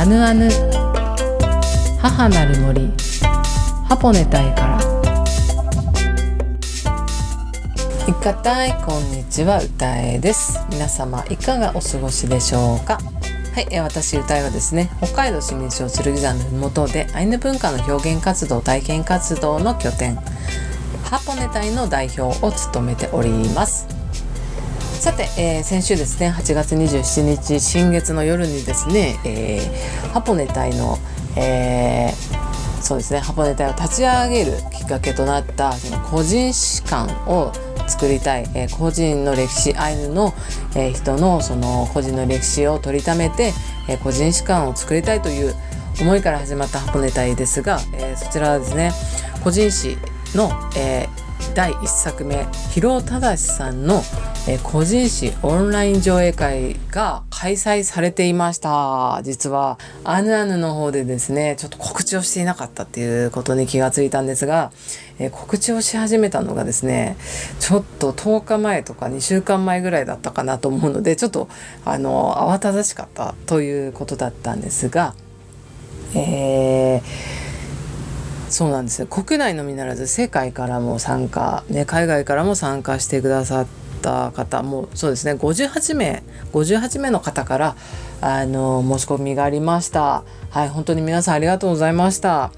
アヌアヌ。母なる森。ハポネタイから。いかたいこんにちは歌えです。皆様いかがお過ごしでしょうか？はい、え私歌いはですね北海道市民省剣山の麓でアイヌ文化の表現活動体験活動の拠点ハポネ隊の代表を務めております。さて、えー、先週ですね8月27日新月の夜にですね、えー、ハポネ隊の、えー、そうですねハポネ隊を立ち上げるきっかけとなったその個人史観を作りたい、えー、個人の歴史アイヌの、えー、人のその個人の歴史を取りためて、えー、個人史観を作りたいという思いから始まったハポネ隊ですが、えー、そちらはですね個人史の、えー、第1作目広尾忠さんの、えー、個人誌オンライン上映会が開催されていました。実はアヌアヌの方でですねちょっと告知をしていなかったっていうことに気がついたんですが、えー、告知をし始めたのがですねちょっと10日前とか2週間前ぐらいだったかなと思うのでちょっとあの慌ただしかったということだったんですがえーそうなんですよ。国内のみならず世界からも参加、ね、海外からも参加してくださった方もそうですね。58名58名の方からあの申し込みがありました。はい本当に皆さんありがとうございました。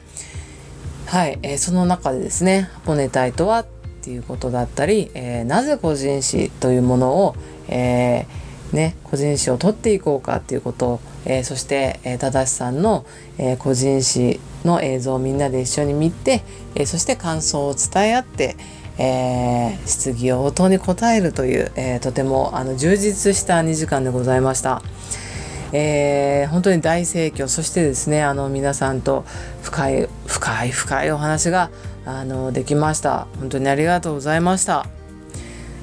はい、えー、その中でですねポネタイとはっていうことだったり、えー、なぜ個人史というものを、えー、ね、個人史を取っていこうかっていうことえー、そして、えー、正さんの、えー、個人史の映像をみんなで一緒に見て、え、そして感想を伝え合って、えー、質疑応答に答えるという、えー、とてもあの充実した2時間でございました。えー、本当に大盛況そしてですねあの皆さんと深い深い深いお話があのできました本当にありがとうございました。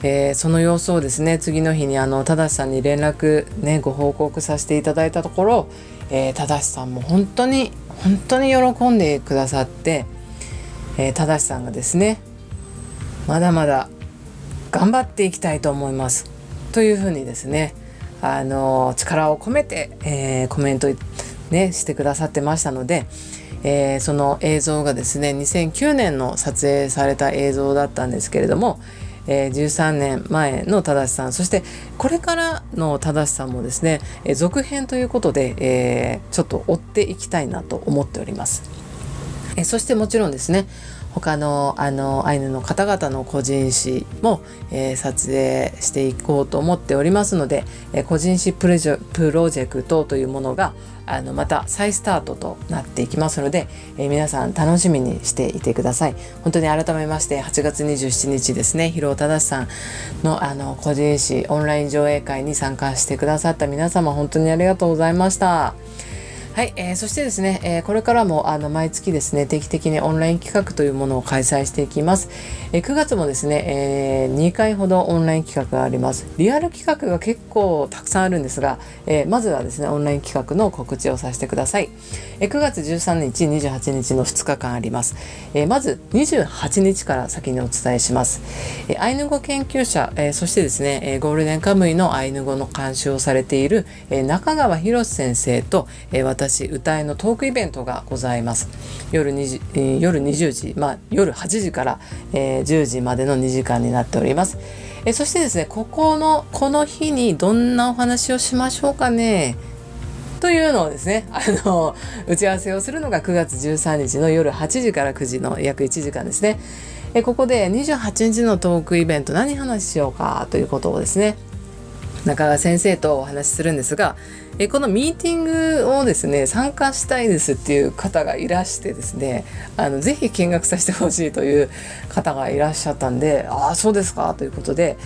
えー、その様子をですね次の日にあの正さんに連絡ねご報告させていただいたところ、えー、正さんも本当に本当に喜んでくださって、えー、正さんがですねまだまだ頑張っていきたいと思います。というふうにですねあの力を込めて、えー、コメントねしてくださってましたので、えー、その映像がですね2009年の撮影された映像だったんですけれども、えー、13年前の正さんそしてこれからの正さんもですね、えー、続編ということで、えー、ちょっと追っていきたいなと思っております。え、そしてもちろんですね他のあのアイヌの方々の個人誌も、えー、撮影していこうと思っておりますので、えー、個人誌プロジェクトというものがあのまた再スタートとなっていきますので、えー、皆さん楽しみにしていてください本当に改めまして8月27日ですね広尾忠さんのあの個人誌オンライン上映会に参加してくださった皆様本当にありがとうございました。はい、えー、そしてですね、えー、これからもあの毎月ですね定期的にオンライン企画というものを開催していきます、えー、9月もですね、えー、2回ほどオンライン企画があります。リアル企画が結構たくさんあるんですが、えー、まずはですねオンライン企画の告知をさせてください、えー、9月13日28日の2日間あります、えー、まず28日から先にお伝えします、えー、アイヌ語研究者、えー、そしてですね、えー、ゴールデンカムイのアイヌ語の監修をされている、えー、中川博先生と、えー、私歌いのトークイベントがございます。夜 ,2 えー、夜20時、まあ、夜8時から、えー、10時までの2時間になっております、え、そしてですねここのこの日にどんなお話をしましょうかね？というのをですねあの打ち合わせをするのが9月13日の夜8時から9時の約1時間ですね。えここで28日のトークイベント何話しようか？ということをですね中川先生とお話しするんですがえこのミーティングをですね参加したいですっていう方がいらしてですねあのぜひ見学させてほしいという方がいらっしゃったんでああそうですかということで、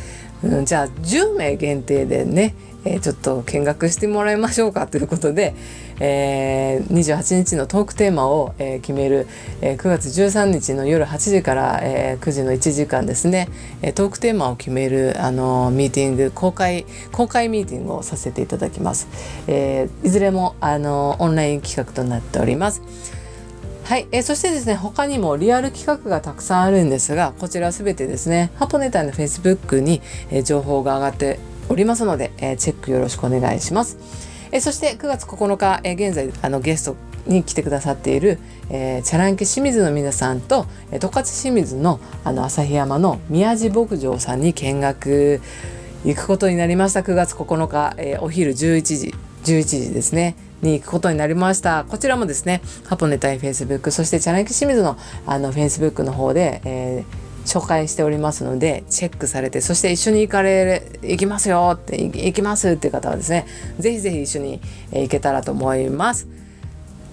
うん、じゃあ10名限定でねえー、ちょっと見学してもらいましょうかということで、えー、28日のトークテーマを、えー、決める、えー、9月13日の夜8時から、えー、9時の1時間ですね、えー、トークテーマを決める、あのミーティング公開公開ミーティングをさせていただきます、えー、いずれも、あのオンライン企画となっております。はい、えー、そしてですね他にもリアル企画がたくさんあるんですがこちらすべてですねハポネタの Facebook に、えー、情報が上がっておりますので、えー、チェックよろしくお願いします。えそして9月9日、え現在あのゲストに来てくださっている、えー、チャランケ清水の皆さんと十勝清水のあの旭山の宮地牧場さんに見学行くことになりました9月9日、えー、お昼11時11時ですねに行くことになりましたこちらもですねハポネタイフェイスブックそしてチャランケ清水のあのフェイスブックの方で、えー紹介しておりますのでチェックされてそして一緒に行かれ行きますよって行きますっていう方はですねぜひぜひ一緒に行けたらと思います。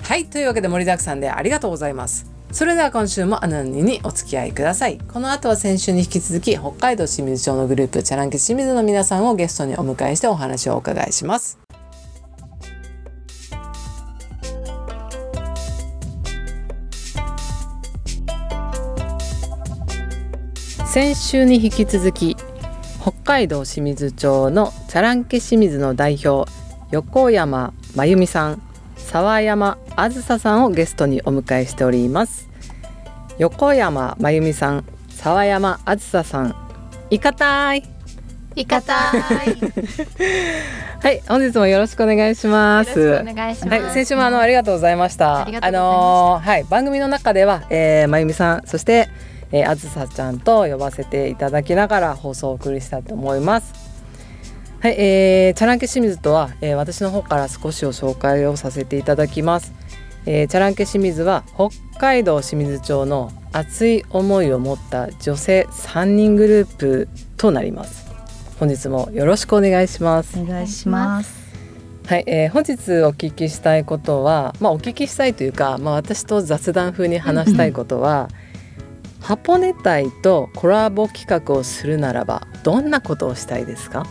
はいというわけで盛りだくさんでありがとうございます。それでは今週もアナニにお付き合いください。この後は先週に引き続き北海道清水町のグループチャランケ清水の皆さんをゲストにお迎えしてお話をお伺いします。先週に引き続き北海道清水町のチャランケ清水の代表横山真由美さん沢山あずささんをゲストにお迎えしております。横山真由美さん沢山あずささんいかたい。いかたい。はい本日もよろしくお願いします。お願いします、はい、先週もあのありがとうございました。あのはい番組の中では、えー、まゆみさんそしてえー、あずさちゃんと呼ばせていただきながら放送をお送りしたいと思います。はい、えー、チャランケ清水とは、えー、私の方から少しを紹介をさせていただきます、えー、チャランケ清水は北海道清水町の熱い思いを持った女性3人グループとなります。本日もよろしくお願いします。お願いします。はい、えー、本日お聞きしたいことはまあお聞きしたいというかまあ私と雑談風に話したいことはハポネ隊とコラボ企画をするならばどんなことをしたいですか？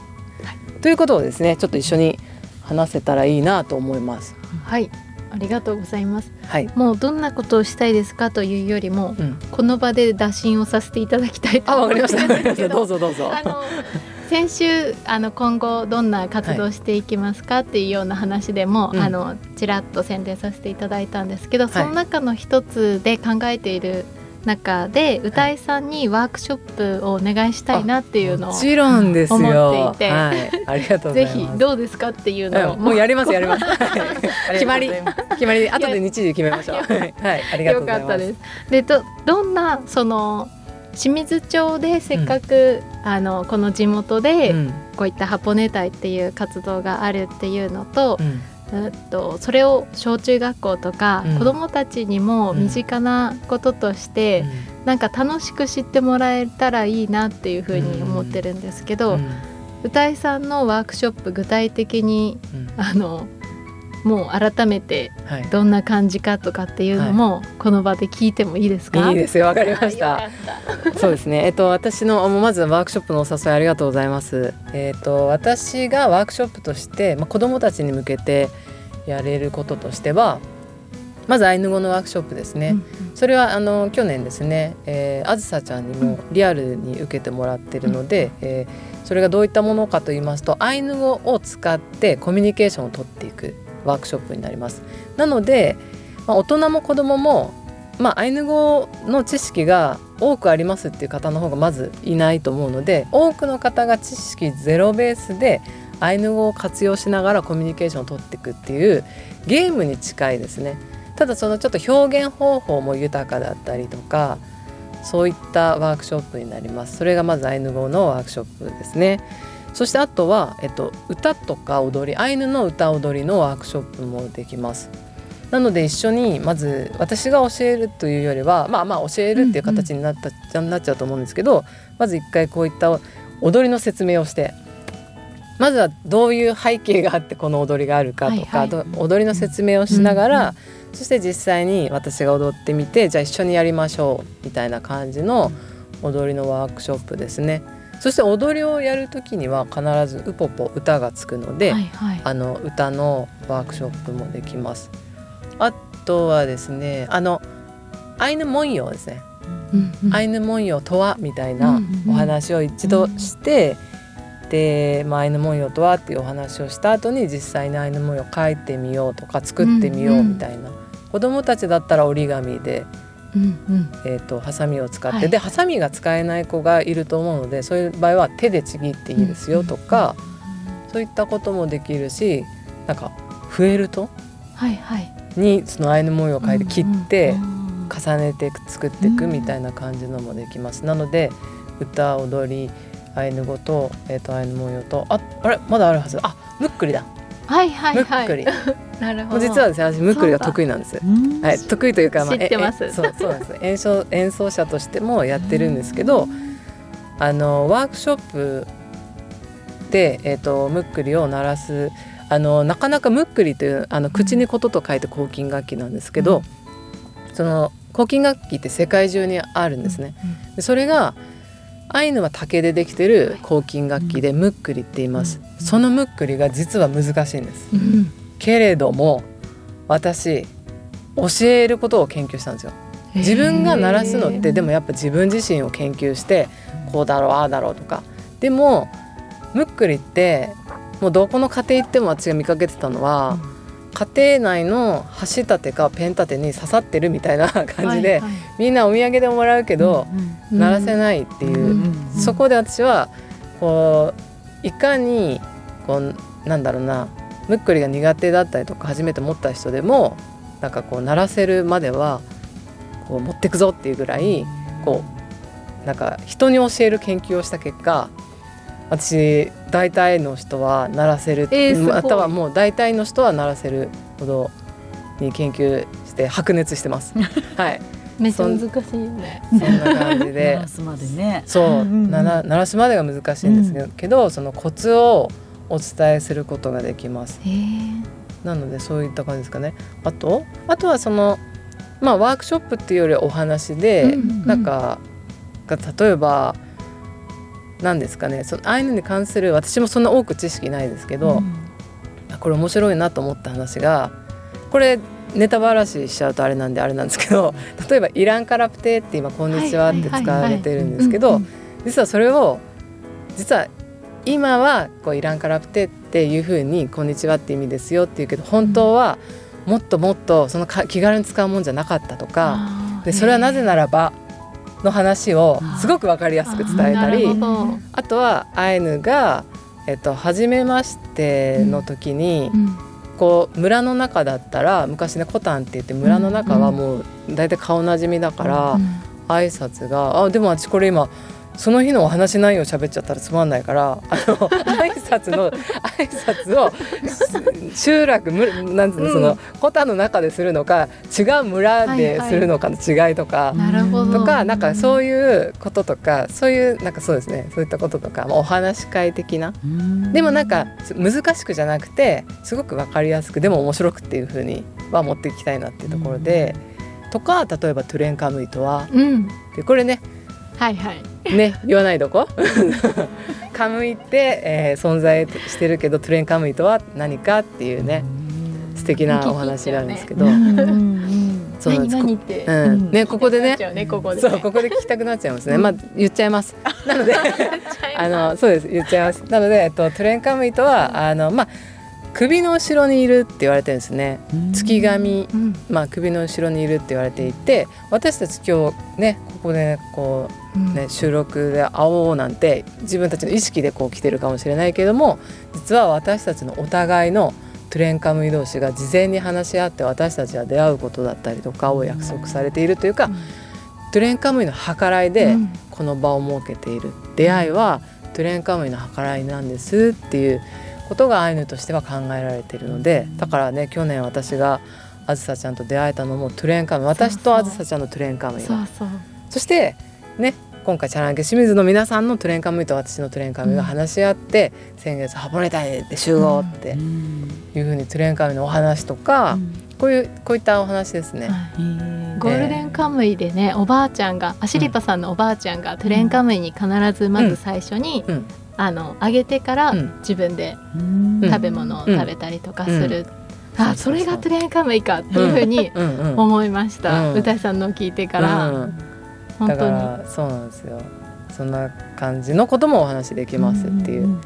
ということをですねちょっと一緒に話せたらいいなと思います。はい。ありがとうございます、はい、もうどんなことをしたいですかというよりも、うん、この場で打診をさせていただきたいと思いま すどうぞどうぞ。あの先週あの今後どんな活動していきますかっていうような話でも、はい、あのちらっと宣伝させていただいたんですけど、その中の一つで考えている中で歌いさんにワークショップをお願いしたいなっていうのをもちろんですよ。思っていて、はい、ありがとうぜひどうですかっていうのを、もうやりますやります。決まり。決まり。後で日時決めましょう。はい。ありがとうございます。でどどんなその清水町でせっかく、うん、あのこの地元でこういったハポネ隊っていう活動があるっていうのと、うんえっと、それを小中学校とか、うん、子どもたちにも身近なこととして、うん、なんか楽しく知ってもらえたらいいなっていうふうに思ってるんですけど、うん、歌いさんのワークショップ具体的に、あのもう改めてどんな感じかとかっていうのもこの場で聞いてもいいですか、はい、いいですよわかりました。そうですね。えっと私のまずワークショップのお誘いありがとうございます。えっと私がワークショップとしてまあ子供たちに向けてやれることとしてはまずアイヌ語のワークショップですね、うんそれはあの去年ですね、えー、あずさちゃんにもリアルに受けてもらってるので、うん、えー、それがどういったものかと言いますとアイヌ語を使ってコミュニケーションをとっていくワークショップになります。なので、まあ、大人も子供もまあ、アイヌ語の知識が多くありますっていう方の方がまずいないと思うので多くの方が知識ゼロベースでアイヌ語を活用しながらコミュニケーションをとっていくっていうゲームに近いですね。ただそのちょっと表現方法も豊かだったりとかそういったワークショップになります。それがまずアイヌ語のワークショップですね。そしてあとは、えっと、歌とか踊りアイヌの歌踊りのワークショップもできます。なので一緒にまず私が教えるというよりはまあまあ教えるっていう形になった、うんうん、なっちゃうと思うんですけどまず一回こういった踊りの説明をしてまずはどういう背景があってこの踊りがあるかとか、はいはい、踊りの説明をしながら、うん、そして実際に私が踊ってみてじゃあ一緒にやりましょうみたいな感じの踊りのワークショップですね。そして踊りをやる時には必ずウポポ歌がつくので、はいはい、あの歌のワークショップもできます。あとはですねあのアイヌ文様ですね、うんうん、アイヌ文様とはみたいなお話を一度して、うんうん、で、まあ、アイヌ文様とはっていうお話をした後に実際にアイヌ文様描いてみようとか作ってみようみたいな、うんうん、子どもたちだったら折り紙で。うんうん、えーと、ハサミを使って、はい、でハサミが使えない子がいると思うのでそういう場合は手でちぎっていいですよとか、うんうん、そういったこともできるしなんかフェルトにそのアイヌ模様を描いて切って重ねて作っていくみたいな感じのもできます。なので歌踊りアイヌ語と,、えー、とアイヌ模様とああれまだあるはず。あムックリだはいはいはい。ムックリ なるほど。実はですね私ムックリが得意なんですはい。得意というかまあ知ってます。ええそうそうなんです 演奏演奏者としてもやってるんですけどあのワークショップでえっ、とムックリを鳴らすあのなかなかムックリというあの口にことと書いて抗菌楽器なんですけど、その抗菌楽器って世界中にあるんですね。でそれがアイヌは竹でできてる抗菌楽器でムックリって言います。そのムックリが実は難しいんです。うん。けれども私教えることを研究したんですよ。自分が鳴らすのってでもやっぱ自分自身を研究してこうだろうああだろうとかでもムックリってもうどこの家庭行っても私が見かけてたのは、家庭内の箸立てかペン立てに刺さってるみたいな 感じで、はいはい。みんなお土産でもらうけど、うん鳴らせないっていう、うんそこで私はこういかにこうなんだろうなムックリが苦手だったりとか初めて持った人でもなんかこう鳴らせるまではこう持ってくぞっていうぐらいこうなんか人に教える研究をした結果私大体の人は鳴らせる、えーすごいまたはもう大体の人は鳴らせるほどに研究して白熱してます。はい、めっちゃ難しいよね。そんな感じ鳴でらすまでね。そう、うんうんうんなら鳴らすまでが難しいんですけど,、けどそのコツをお伝えすることができます。なのでそういった感じですかね。あとあとはそのまあワークショップっていうよりお話で、うんうんなんかが例えば何ですかね。そのアイヌに関する私もそんな多く知識ないですけど、これ面白いなと思った話がこれネタばらししちゃうとあれなんであれなんですけど例えば「イランカラプテ」って今「こんにちは」って使われてるんですけどうんうん。実はそれを実は今はこうイランカラプテっていうふうに「こんにちは」って意味ですよって言うけど本当はもっともっとそのか気軽に使うもんじゃなかったとかでそれはなぜならばの話をすごく分かりやすく伝えたりあとはアイヌが、えっと、初めましての時に、うん。こう村の中だったら昔ねコタンって言って村の中はもう大体顔なじみだから、うん。挨拶があでも私これ今その日のお話内容喋っちゃったらつまんないからあの 挨拶の挨拶をし集落むなんつうの、うん。そのコタンの中でするのか違う村でするのかの違いとか。なるほど。とかなんかそういうこととかそういうなんかそうですねそういったこととか、まあ、お話し会的な。でもなんか難しくじゃなくてすごく分かりやすくでも面白くっていう風には持っていきたいなっていうところで、とか例えばトゥレンカムイとは。うん。でこれねはいはいね言わないどこ？カムイって、えー存在してるけどトゥレンカムイとは何かっていうね素敵なお話なんですけど、そうなんです。うん。ねここでね。ここでそうここで聞きたくなっちゃいますね、まあ言っちゃいます。なのであのそうです。言っちゃいます。なので、えっと、トゥレンカムイとはあのまあ首の後ろにいるって言われてるんですね。月神うん。まあ、首の後ろにいるって言われていて私たち今日ねここでこうね、収録で会おうなんて自分たちの意識でこう来てるかもしれないけれども実は私たちのお互いのトゥレンカムイ同士が事前に話し合って私たちは出会うことだったりとかを約束されているというか、うん。トゥレンカムイの計らいでうん。この場を設けている。出会いはトゥレンカムイの計らいなんですっていうことがアイヌとしては考えられているのでだからね去年私があずさちゃんと出会えたのもトゥレンカムイ。私とあずさちゃんのトゥレンカムそうそう。そしてね今回チャランケ清水の皆さんのトゥレンカムイと私のトゥレンカムイが話し合って、先月ハポネタイで集合って。いうふうにトゥレンカムイのお話とか、こういうこういったお話ですね。はい。ゴールデンカムイでねおばあちゃんがアシリパさんのおばあちゃんがトゥレンカムイに必ずまず最初に、うんあのあげてからうん。自分でん。食べ物を食べたりとかする、うん。あそれがトゥレンカムイかっていうふうに思いました、うん。歌いさんのを聞いてから、うん。本当に。らそうなんですよ。そんな感じのこともお話できますっていう。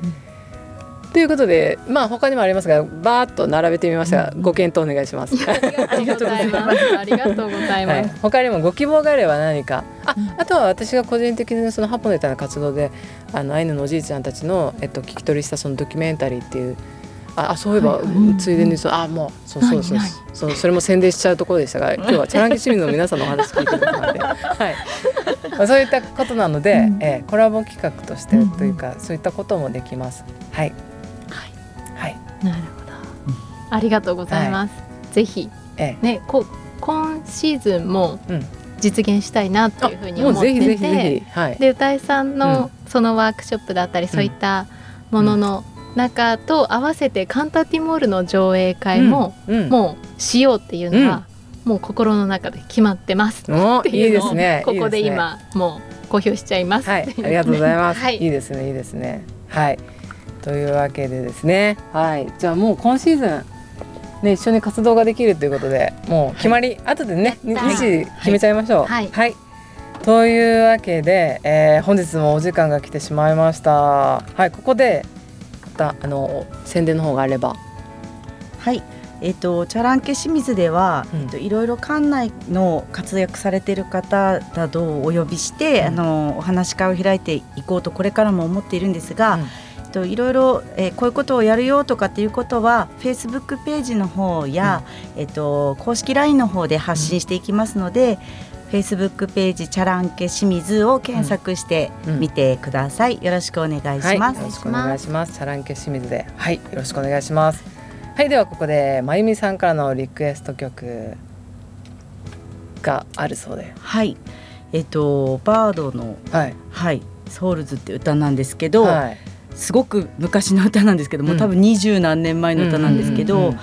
ということでまあ他にもありますがバーッと並べてみました。が、ご検討お願いします。ありがとうございます。ありがとうございはい。ます。、他にもご希望があれば何か。ああとは私が個人的にそのハポネタの活動であのアイヌのおじいちゃんたちの、えっと、聞き取りしたそのドキュメンタリーっていうあそういえば、はい、ついでにそうあもうそうそうそう。そうそれも宣伝しちゃうところでしたが 今日はチャランケ市民の皆さんのお話聞いてるので、はい。まあ、そういったことなので、うん、えー、コラボ企画としてというか、そういったこともできます。はい、はいはい、なるほど、ありがとうございます。はい、ぜひ、ええ、ねこ今シーズンも、うん。実現したいなというふうに思ってて、はい、で歌いさんのそのワークショップだったり、そういったものの中と合わせてカンタティモールの上映会も、もうしようっていうのは、もう心の中で決まってますっていうのを ここで今もう公表しちゃいます。はい、ありがとうございます。はい、いいですね、いいですね。はい。というわけでですね、はい、じゃあもう今シーズンね一緒に活動ができるということで、もう決まり、はい、後でね日時決めちゃいましょう。はい。はい、というわけで、えー、本日もお時間が来てしまいました。はい、ここでたあの宣伝の方があれば。はい。えーと、チャランケ清水では、うん、えーと、いろいろ館内の活躍されている方などをお呼びして、うん、あのお話し会を開いていこうとこれからも思っているんですが、うん、えーと、いろいろ、えー、こういうことをやるよとかっていうことはフェイスブックページの方や、えー、と公式 LINE の方で発信していきますので、フェイスブックページチャランケ清水を検索してみてください、うん、よろしくお願いします、はい、よろしくお願いします。チャランケ清水で。はい。よろしくお願いします。はい。ではここでまゆみさんからのリクエスト曲があるそうで。はい。えっとバードのはい、はい、ソウルズって歌なんですけど、はい、すごく昔の歌なんですけども、多分二十何年前の歌なんですけど、うんうんうんうん。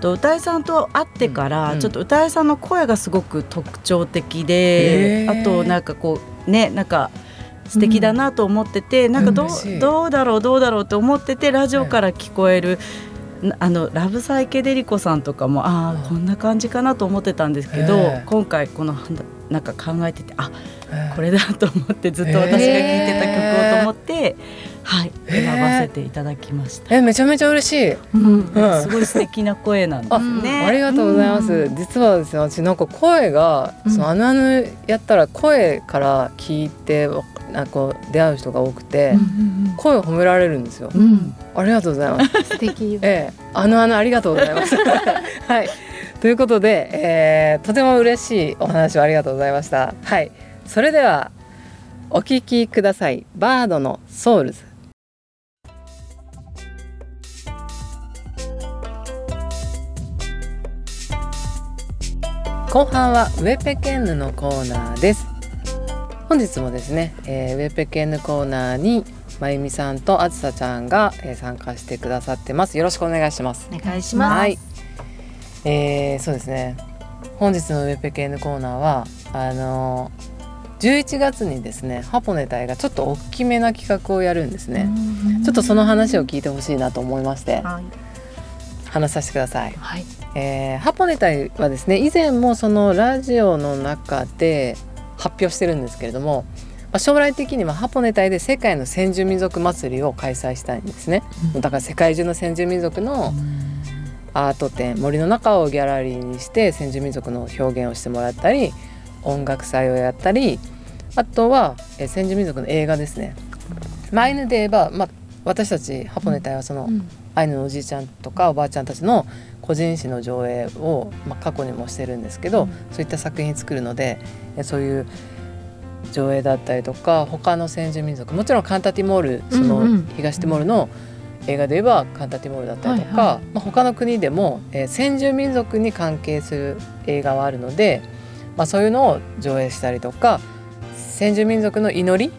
と歌いさんと会ってから、ちょっと歌いさんの声がすごく特徴的で、あとなんかこうねなんか素敵だなと思ってて、うん、なんかどうどうだろうどうだろうと思っててラジオから聞こえる。あのラブサイケデリコさんとかもああこんな感じかなと思ってたんですけど今回このなんか考えててあこれだと思ってずっと私が聴いてた曲をと思ってはい選ばせていただきました。えめちゃめちゃ嬉しい。うん、すごい素敵な声なんですね。ありがとうございます。実はですね私なんか声が、そのあのあのやったら声から聞いてなんか出会う人が多くて、声を褒められるんですよ。ありがとうございます。素敵。ええあのあのありがとうございます。はい。ということで、えー、とても嬉しいお話をありがとうございました。はい。それではお聞きください。バードのソウルズ。後半はウェペケンヌのコーナーです。本日もですね、えー、ウェペケンヌコーナーにまゆみさんとあずさちゃんが、えー、参加してくださってます。よろしくお願いします。お願いします。はい、えー、そうですね。本日のウェペケンヌコーナーはあのー、11月にですねハポネ隊がちょっと大きめな企画をやるんですね。ちょっとその話を聞いてほしいなと思いまして、はい、話させてください、はいえー、ハポネタイはですね以前もそのラジオの中で発表してるんですけれども、まあ、将来的にはハポネタイで世界の先住民族祭りを開催したいんですね、うん、だから世界中の先住民族のアート展森の中をギャラリーにして先住民族の表現をしてもらったり音楽祭をやったりあとは、えー、先住民族の映画ですね。マイヌで言えば、まあ、私たちハポネタイはその、うんアイヌのおじいちゃんとかおばあちゃんたちの個人史の上映を、まあ、過去にもしてるんですけど、うん、そういった作品作るのでそういう上映だったりとか他の先住民族もちろんカンタティモールその東ティモールの映画で言えばカンタティモールだったりとか、はいはい、まあ、他の国でも、えー、先住民族に関係する映画はあるので、まあ、そういうのを上映したりとか先住民族の祈り？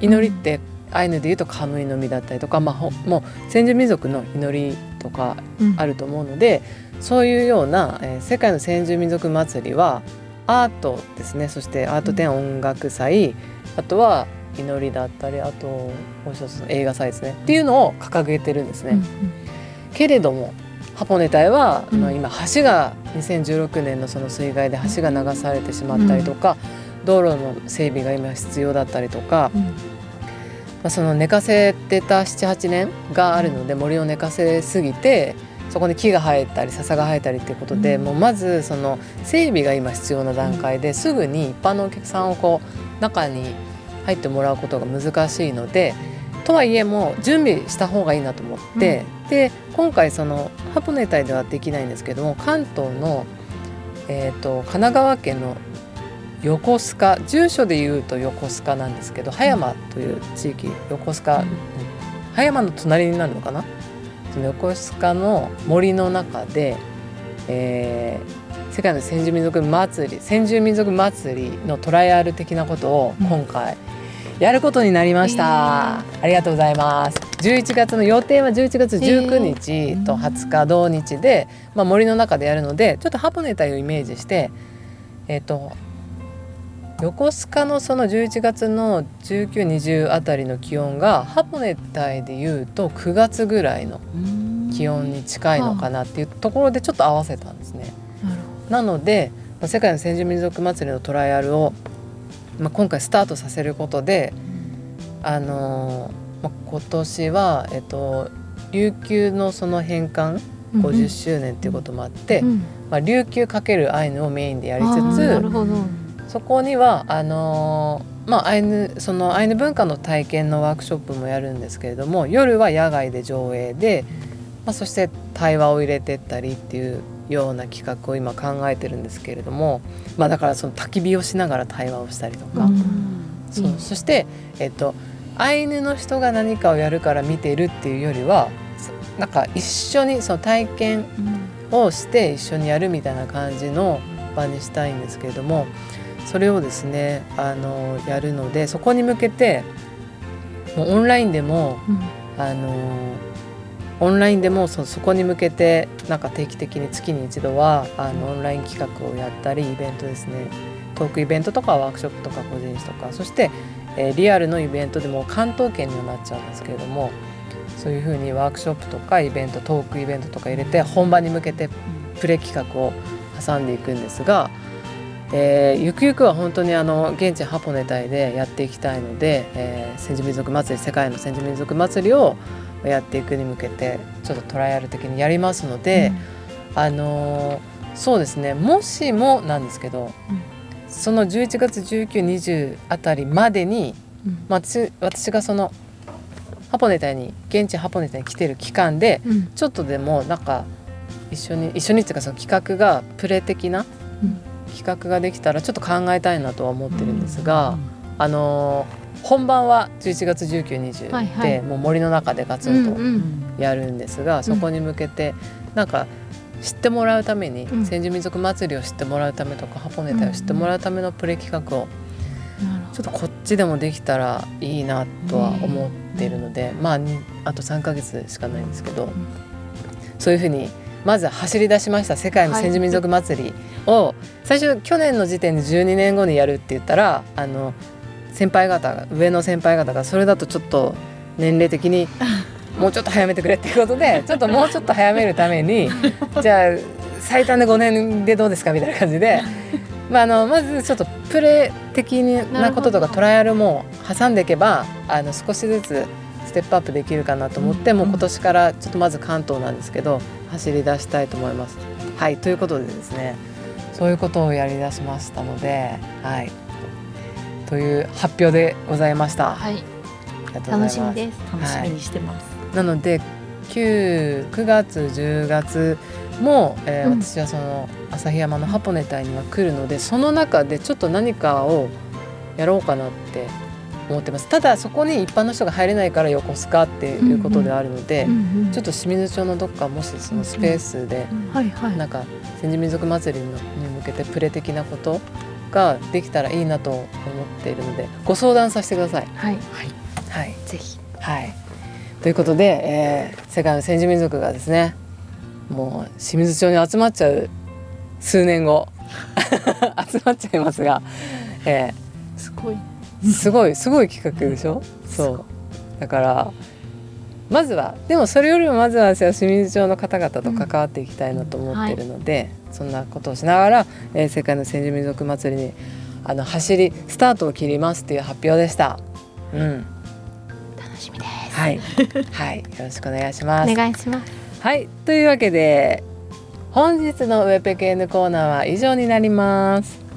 祈りってアイヌでいうとカムイの実だったりとか、まあ、もう先住民族の祈りとかあると思うので、うん、そういうような、えー、世界の先住民族祭りはアートですね。そしてアート展音楽祭、うん、あとは祈りだったりあともう一つの映画祭ですね。っていうのを掲げてるんですね。うんけれどもハポネ隊は、うん、今橋が2016年のその水害で橋が流されてしまったりとか、道路の整備が今必要だったりとか、まあ、その寝かせてた78年があるので森を寝かせすぎてそこに木が生えたり笹が生えたりっていうことで、うん、もうまずその整備が今必要な段階ですぐに一般のお客さんをこう中に入ってもらうことが難しいのでとはいえもう準備した方がいいなと思って、うん、で今回そのネタイではできないんですけども関東の、えーと、神奈川県の横須賀住所でいうと横須賀なんですけど葉山という地域横須賀、うん、葉山の隣になるのかな？その横須賀の森の中で、えー、世界の先住民族祭り先住民族祭りのトライアル的なことを今回、うんやることになりました、えー、ありがとうございます。11月の予定は11月19日と20日同日で、まあ、森の中でやるのでちょっとハポネタイをイメージしてえっ、ー、と横須賀のその11月の1920あたりの気温がハポネタイでいうと9月ぐらいの気温に近いのかなっていうところでちょっと合わせたんですね。なので世界の先住民族祭りのトライアルをまあ、今回スタートさせることで、あのまあ、今年は、えっと、琉球のその返還50周年っていうこともあって、うん、まあ、琉球×アイヌをメインでやりつつそこにはあのまあ、アイヌそのアイヌ文化の体験のワークショップもやるんですけれども夜は野外で上映で、まあ、そして対話を入れてったりっていうような企画を今考えてるんですけれども、まあ、だからその焚き火をしながら対話をしたりとか、うん、そうそして、えっと、アイヌの人が何かをやるから見てるっていうよりはなんか一緒にその体験をして一緒にやるみたいな感じの場にしたいんですけれどもそれをですねあのやるのでそこに向けてもうオンラインでも、うん、あのオンラインでもそそこに向けてなんか定期的に月に一度はあのオンライン企画をやったりイベントですね。トークイベントとかワークショップとか個人誌とかそして、えー、リアルのイベントでも関東圏にはなっちゃうんですけれどもそういうふうにワークショップとかイベントトークイベントとか入れて本番に向けてプレ企画を挟んでいくんですが、えー、ゆくゆくは本当にあの現地ハポネタイでやっていきたいので、えー、先住民族祭り世界の先住民族祭りをやっていくに向けてちょっとトライアル的にやりますので、うん、あのそうですねもしもなんですけど、うん、その11月1920あたりまでに、うん、私私がそのハポネタに現地ハポネタに来てる期間で、ちょっとでもなんか一緒に一緒にっていうかその企画がプレ的な企画ができたらちょっと考えたいなとは思ってるんですが、あの本番は11月1920で、はいはい、もう森の中でガツンとやるんですが、うん。うん、そこに向けてなんか知ってもらうために、うん、先住民族祭りを知ってもらうためとかハポネタを知ってもらうためのプレ企画を、ちょっとこっちでもできたらいいなとは思っているので、まああと3か月しかないんですけど、そういうふうにまず走り出しました世界の先住民族祭りを、最初去年の時点で12年後にやるって言ったらあの先輩方が上の先輩方がそれだとちょっと年齢的に もうちょっと早めてくれっていうことでちょっともうちょっと早めるために じゃあ最短で5年でどうですかみたいな感じで。まあ、あのまずちょっとプレー的なこととかトライアルも挟んでいけばあの少しずつステップアップできるかなと思って、もう今年からちょっとまず関東なんですけど走り出したいと思います。はいということでですねそういうことをやりだしましたので、はい、という発表でございました。はい。楽しみです。楽しみにしてます。はい、なので9、9月、10月も、えー、うん、私はその旭山のハポネ隊には来るので、その中でちょっと何かをやろうかなって思ってます。ただそこに一般の人が入れないから横須賀っていうことであるので、うんうん、ちょっと清水町のどっかもしそのスペースで、なんか先住民族祭りに向けてプレ的なことができたらいいなと思っているのでご相談させてください。はい、はい、ぜひ、はい、ということで、えー、世界の先住民族がですねもう清水町に集まっちゃう数年後 集まっちゃいますが、えー、すごいすごいすごい企画でしょ、うん、そうだからまずはでもそれよりもまずは清水町の方々と関わっていきたいなと思っているので、うんはい、そんなことをしながら、えー、世界の先住民族祭りにあの走りスタートを切りますっていう発表でした。うん、楽しみです。はい、はい、よろしくお願いします。お願いします。はいというわけで本日のウェペケーヌコーナーは以上になります。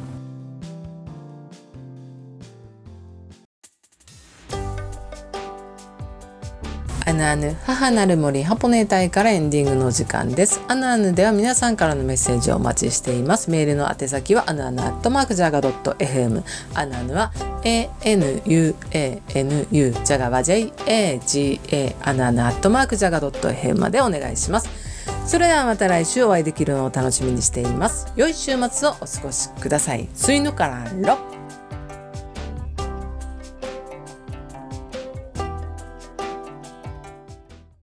ヌアヌ母なる森ハポネ隊からエンディングの時間です。アヌアヌでは皆さんからのメッセージをお待ちしています。メールの宛先はアヌアヌアットマークジャガドット FM アヌアヌは ANUANU ジャガは JAGA アヌアヌアットマークジャガドット FM までお願いします。それではまた来週お会いできるのを楽しみにしています。良い週末をお過ごしください。スイヌからロ